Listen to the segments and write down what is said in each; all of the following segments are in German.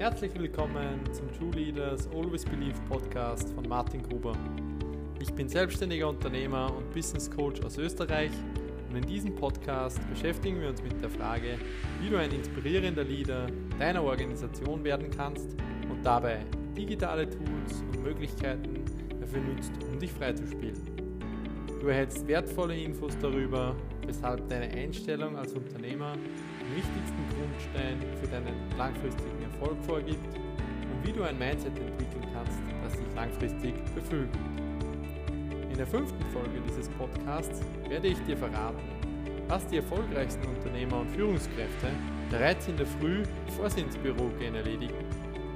Herzlich willkommen zum True Leaders Always Believe Podcast von Martin Gruber. Ich bin selbstständiger Unternehmer und Business Coach aus Österreich und in diesem Podcast beschäftigen wir uns mit der Frage, wie du ein inspirierender Leader deiner Organisation werden kannst und dabei digitale Tools und Möglichkeiten dafür nutzt, um dich freizuspielen. Du erhältst wertvolle Infos darüber, weshalb deine Einstellung als Unternehmer den wichtigsten Grundstein für deinen langfristigen Erfolg vorgibt und wie du ein Mindset entwickeln kannst, das dich langfristig beflügelt. In der fünften Folge dieses Podcasts werde ich dir verraten, was die erfolgreichsten Unternehmer und Führungskräfte bereits in der Früh, bevor sie ins Büro gehen, erledigen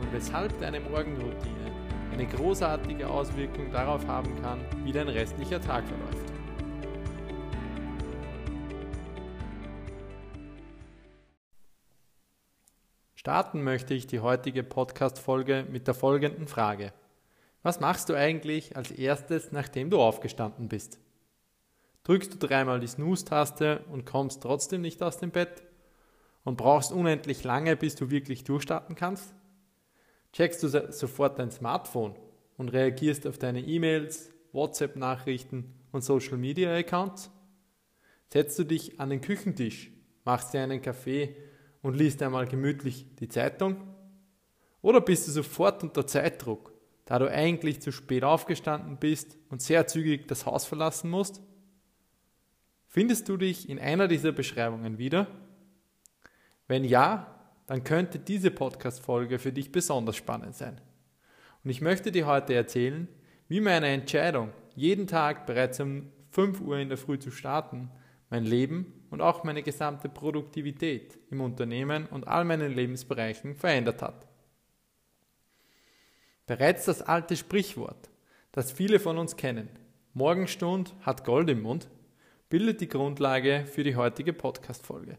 und weshalb deine Morgenroutine eine großartige Auswirkung darauf haben kann, wie dein restlicher Tag verläuft. Starten möchte ich die heutige Podcast-Folge mit der folgenden Frage. Was machst du eigentlich als erstes, nachdem du aufgestanden bist? Drückst du dreimal die Snooze-Taste und kommst trotzdem nicht aus dem Bett? Und brauchst unendlich lange, bis du wirklich durchstarten kannst? Checkst du sofort dein Smartphone und reagierst auf deine E-Mails, WhatsApp-Nachrichten und Social-Media-Accounts? Setzt du dich an den Küchentisch, machst dir einen Kaffee und liest einmal gemütlich die Zeitung? Oder bist du sofort unter Zeitdruck, da du eigentlich zu spät aufgestanden bist und sehr zügig das Haus verlassen musst? Findest du dich in einer dieser Beschreibungen wieder? Wenn ja, dann könnte diese Podcast-Folge für dich besonders spannend sein. Und ich möchte dir heute erzählen, wie meine Entscheidung, jeden Tag bereits um 5 Uhr in der Früh zu starten, mein Leben und auch meine gesamte Produktivität im Unternehmen und all meinen Lebensbereichen verändert hat. Bereits das alte Sprichwort, das viele von uns kennen, Morgenstund hat Gold im Mund, bildet die Grundlage für die heutige Podcast-Folge.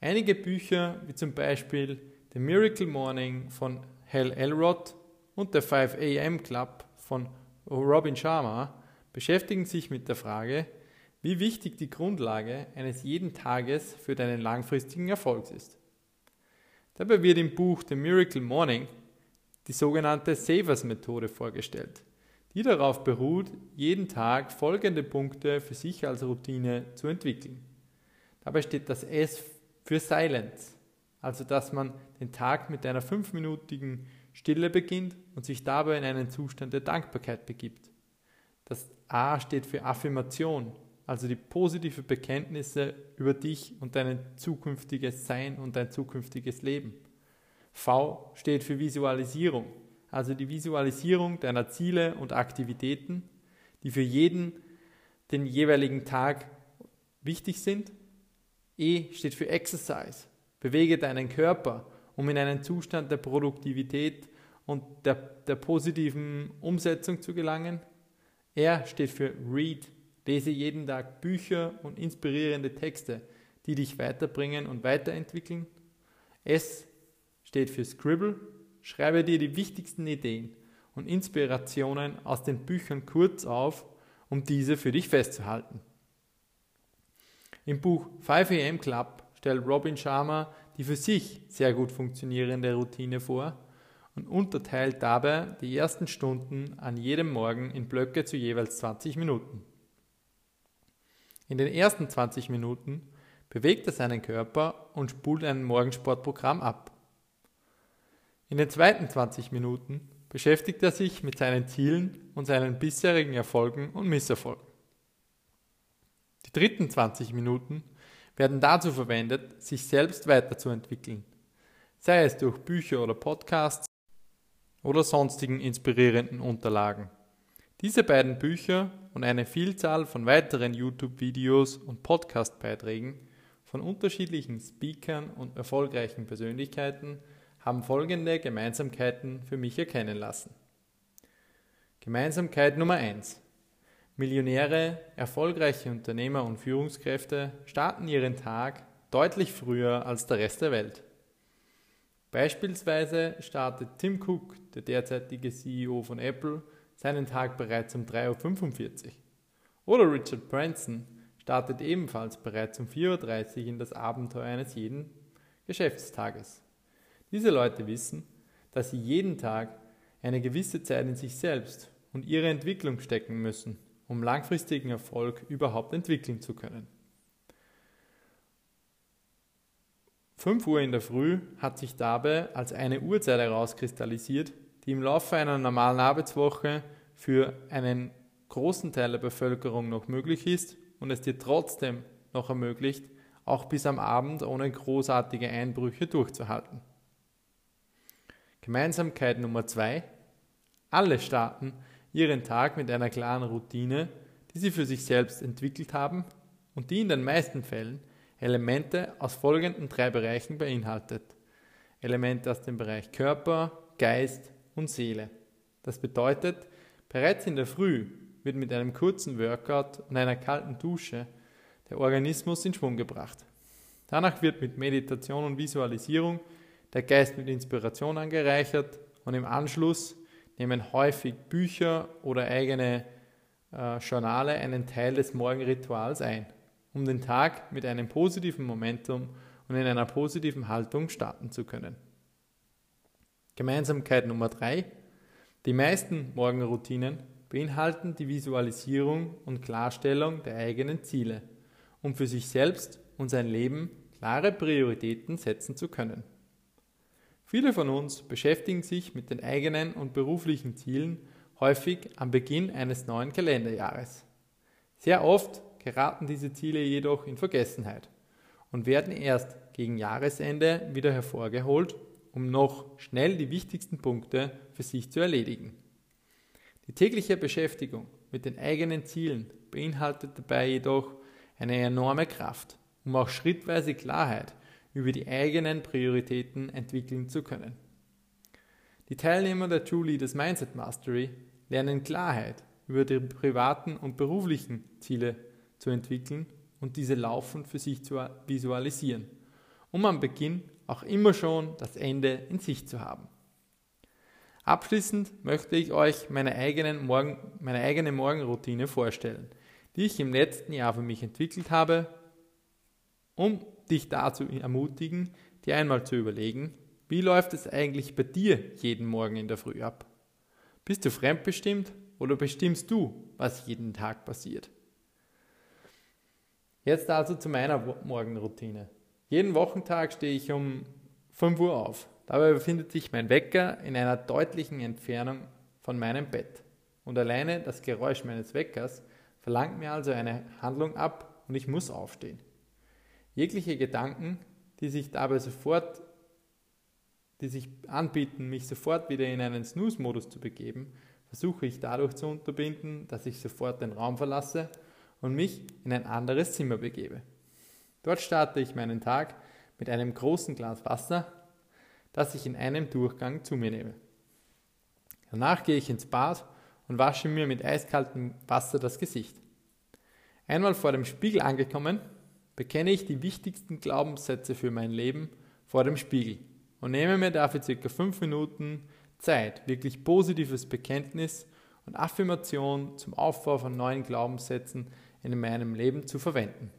Einige Bücher, wie zum Beispiel The Miracle Morning von Hal Elrod und der 5 AM Club von Robin Sharma, beschäftigen sich mit der Frage, wie wichtig die Grundlage eines jeden Tages für deinen langfristigen Erfolg ist. Dabei wird im Buch The Miracle Morning die sogenannte Savers-Methode vorgestellt, die darauf beruht, jeden Tag folgende Punkte für sich als Routine zu entwickeln. Dabei steht das S für Silence, also dass man den Tag mit einer fünfminütigen Stille beginnt und sich dabei in einen Zustand der Dankbarkeit begibt. Das A steht für Affirmation, also die positive Bekenntnisse über dich und dein zukünftiges Sein und dein zukünftiges Leben. V steht für Visualisierung, also die Visualisierung deiner Ziele und Aktivitäten, die für jeden den jeweiligen Tag wichtig sind. E steht für Exercise, bewege deinen Körper, um in einen Zustand der Produktivität und der, der positiven Umsetzung zu gelangen. R steht für Read, Lese jeden Tag Bücher und inspirierende Texte, die dich weiterbringen und weiterentwickeln. S steht für Scribble. Schreibe dir die wichtigsten Ideen und Inspirationen aus den Büchern kurz auf, um diese für dich festzuhalten. Im Buch 5 AM Club stellt Robin Sharma die für sich sehr gut funktionierende Routine vor und unterteilt dabei die ersten Stunden an jedem Morgen in Blöcke zu jeweils 20 Minuten. In den ersten 20 Minuten bewegt er seinen Körper und spult ein Morgensportprogramm ab. In den zweiten 20 Minuten beschäftigt er sich mit seinen Zielen und seinen bisherigen Erfolgen und Misserfolgen. Die dritten 20 Minuten werden dazu verwendet, sich selbst weiterzuentwickeln, sei es durch Bücher oder Podcasts oder sonstigen inspirierenden Unterlagen. Diese beiden Bücher und eine Vielzahl von weiteren YouTube-Videos und Podcast-Beiträgen von unterschiedlichen Speakern und erfolgreichen Persönlichkeiten haben folgende Gemeinsamkeiten für mich erkennen lassen. Gemeinsamkeit Nummer 1. Millionäre, erfolgreiche Unternehmer und Führungskräfte starten ihren Tag deutlich früher als der Rest der Welt. Beispielsweise startet Tim Cook, der derzeitige CEO von Apple, seinen Tag bereits um 3.45 Uhr. Oder Richard Branson startet ebenfalls bereits um 4.30 Uhr in das Abenteuer eines jeden Geschäftstages. Diese Leute wissen, dass sie jeden Tag eine gewisse Zeit in sich selbst und ihre Entwicklung stecken müssen, um langfristigen Erfolg überhaupt entwickeln zu können. 5 Uhr in der Früh hat sich dabei als eine Uhrzeit herauskristallisiert, die im Laufe einer normalen Arbeitswoche für einen großen Teil der Bevölkerung noch möglich ist und es dir trotzdem noch ermöglicht, auch bis am Abend ohne großartige Einbrüche durchzuhalten. Gemeinsamkeit Nummer zwei: Alle starten ihren Tag mit einer klaren Routine, die sie für sich selbst entwickelt haben und die in den meisten Fällen Elemente aus folgenden drei Bereichen beinhaltet. Elemente aus dem Bereich Körper, Geist und Seele. Das bedeutet, bereits in der Früh wird mit einem kurzen Workout und einer kalten Dusche der Organismus in Schwung gebracht. Danach wird mit Meditation und Visualisierung der Geist mit Inspiration angereichert und im Anschluss nehmen häufig Bücher oder eigene äh, Journale einen Teil des Morgenrituals ein, um den Tag mit einem positiven Momentum und in einer positiven Haltung starten zu können. Gemeinsamkeit Nummer drei: Die meisten Morgenroutinen beinhalten die Visualisierung und Klarstellung der eigenen Ziele, um für sich selbst und sein Leben klare Prioritäten setzen zu können. Viele von uns beschäftigen sich mit den eigenen und beruflichen Zielen häufig am Beginn eines neuen Kalenderjahres. Sehr oft geraten diese Ziele jedoch in Vergessenheit und werden erst gegen Jahresende wieder hervorgeholt, um noch schnell die wichtigsten Punkte für sich zu erledigen. Die tägliche Beschäftigung mit den eigenen Zielen beinhaltet dabei jedoch eine enorme Kraft, um auch schrittweise Klarheit über die eigenen Prioritäten entwickeln zu können. Die Teilnehmer der True Leaders Mindset Mastery lernen Klarheit über die privaten und beruflichen Ziele zu entwickeln und diese laufend für sich zu visualisieren, um am Beginn auch immer schon das Ende in Sicht zu haben. Abschließend möchte ich euch meine, eigenen Morgen, meine eigene Morgenroutine vorstellen, die ich im letzten Jahr für mich entwickelt habe, um dich dazu ermutigen, dir einmal zu überlegen, wie läuft es eigentlich bei dir jeden Morgen in der Früh ab? Bist du fremdbestimmt oder bestimmst du, was jeden Tag passiert? Jetzt also zu meiner Morgenroutine. Jeden Wochentag stehe ich um 5 Uhr auf. Dabei befindet sich mein Wecker in einer deutlichen Entfernung von meinem Bett. Und alleine das Geräusch meines Weckers verlangt mir also eine Handlung ab und ich muss aufstehen. Jegliche Gedanken, die sich dabei sofort, die sich anbieten, mich sofort wieder in einen Snooze-Modus zu begeben, versuche ich dadurch zu unterbinden, dass ich sofort den Raum verlasse und mich in ein anderes Zimmer begebe. Dort starte ich meinen Tag mit einem großen Glas Wasser das ich in einem Durchgang zu mir nehme. Danach gehe ich ins Bad und wasche mir mit eiskaltem Wasser das Gesicht. Einmal vor dem Spiegel angekommen, bekenne ich die wichtigsten Glaubenssätze für mein Leben vor dem Spiegel und nehme mir dafür circa fünf Minuten Zeit, wirklich positives Bekenntnis und Affirmation zum Aufbau von neuen Glaubenssätzen in meinem Leben zu verwenden.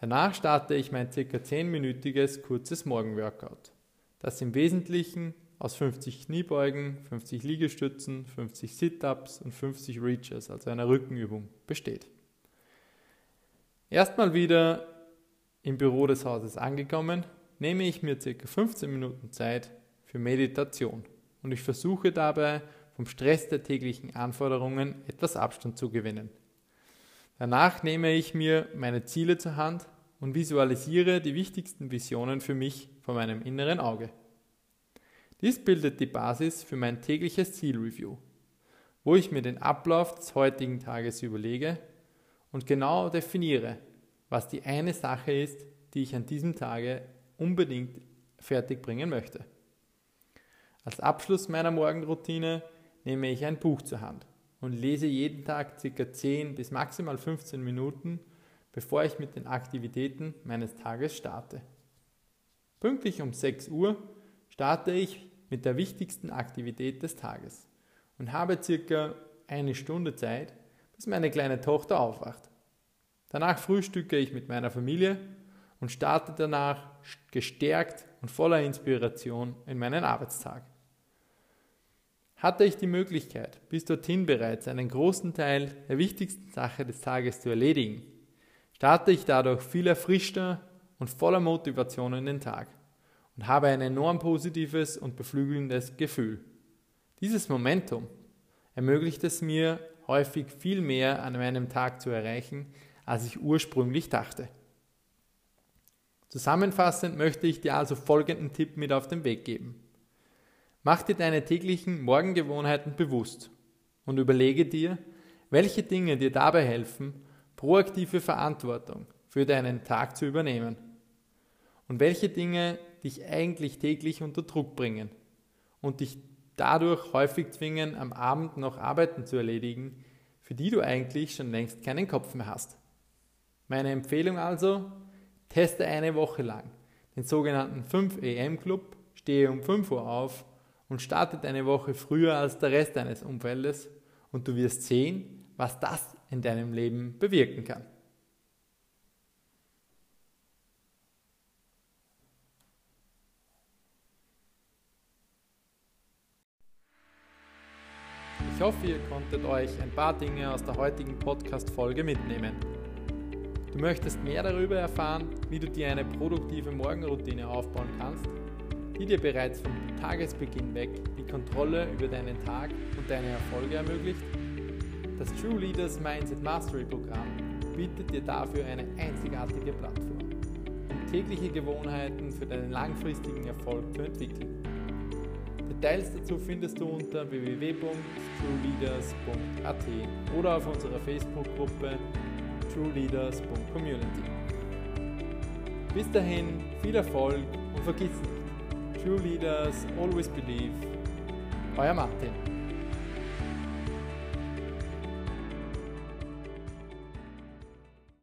Danach starte ich mein circa 10-minütiges kurzes Morgenworkout das im Wesentlichen aus 50 Kniebeugen, 50 Liegestützen, 50 Sit-ups und 50 Reaches, also einer Rückenübung, besteht. Erstmal wieder im Büro des Hauses angekommen, nehme ich mir ca. 15 Minuten Zeit für Meditation und ich versuche dabei vom Stress der täglichen Anforderungen etwas Abstand zu gewinnen. Danach nehme ich mir meine Ziele zur Hand und visualisiere die wichtigsten Visionen für mich vor meinem inneren Auge. Dies bildet die Basis für mein tägliches Zielreview, wo ich mir den Ablauf des heutigen Tages überlege und genau definiere, was die eine Sache ist, die ich an diesem Tage unbedingt fertigbringen möchte. Als Abschluss meiner Morgenroutine nehme ich ein Buch zur Hand und lese jeden Tag ca. 10 bis maximal 15 Minuten bevor ich mit den Aktivitäten meines Tages starte. Pünktlich um 6 Uhr starte ich mit der wichtigsten Aktivität des Tages und habe circa eine Stunde Zeit, bis meine kleine Tochter aufwacht. Danach frühstücke ich mit meiner Familie und starte danach gestärkt und voller Inspiration in meinen Arbeitstag. Hatte ich die Möglichkeit, bis dorthin bereits einen großen Teil der wichtigsten Sache des Tages zu erledigen, starte ich dadurch viel erfrischter und voller Motivation in den Tag und habe ein enorm positives und beflügelndes Gefühl. Dieses Momentum ermöglicht es mir, häufig viel mehr an meinem Tag zu erreichen, als ich ursprünglich dachte. Zusammenfassend möchte ich dir also folgenden Tipp mit auf den Weg geben. Mach dir deine täglichen Morgengewohnheiten bewusst und überlege dir, welche Dinge dir dabei helfen, proaktive Verantwortung für deinen Tag zu übernehmen und welche Dinge dich eigentlich täglich unter Druck bringen und dich dadurch häufig zwingen, am Abend noch Arbeiten zu erledigen, für die du eigentlich schon längst keinen Kopf mehr hast. Meine Empfehlung also, teste eine Woche lang den sogenannten 5 AM Club, stehe um 5 Uhr auf und starte eine Woche früher als der Rest deines Umfeldes und du wirst sehen, was das in deinem Leben bewirken kann. Ich hoffe, ihr konntet euch ein paar Dinge aus der heutigen Podcast-Folge mitnehmen. Du möchtest mehr darüber erfahren, wie du dir eine produktive Morgenroutine aufbauen kannst, die dir bereits vom Tagesbeginn weg die Kontrolle über deinen Tag und deine Erfolge ermöglicht? Das True Leaders Mindset Mastery Programm bietet dir dafür eine einzigartige Plattform, um tägliche Gewohnheiten für deinen langfristigen Erfolg zu entwickeln. Details dazu findest du unter www.trueleaders.at oder auf unserer Facebook-Gruppe trueleaders.community. Bis dahin viel Erfolg und vergiss nicht, True Leaders always believe. Euer Martin.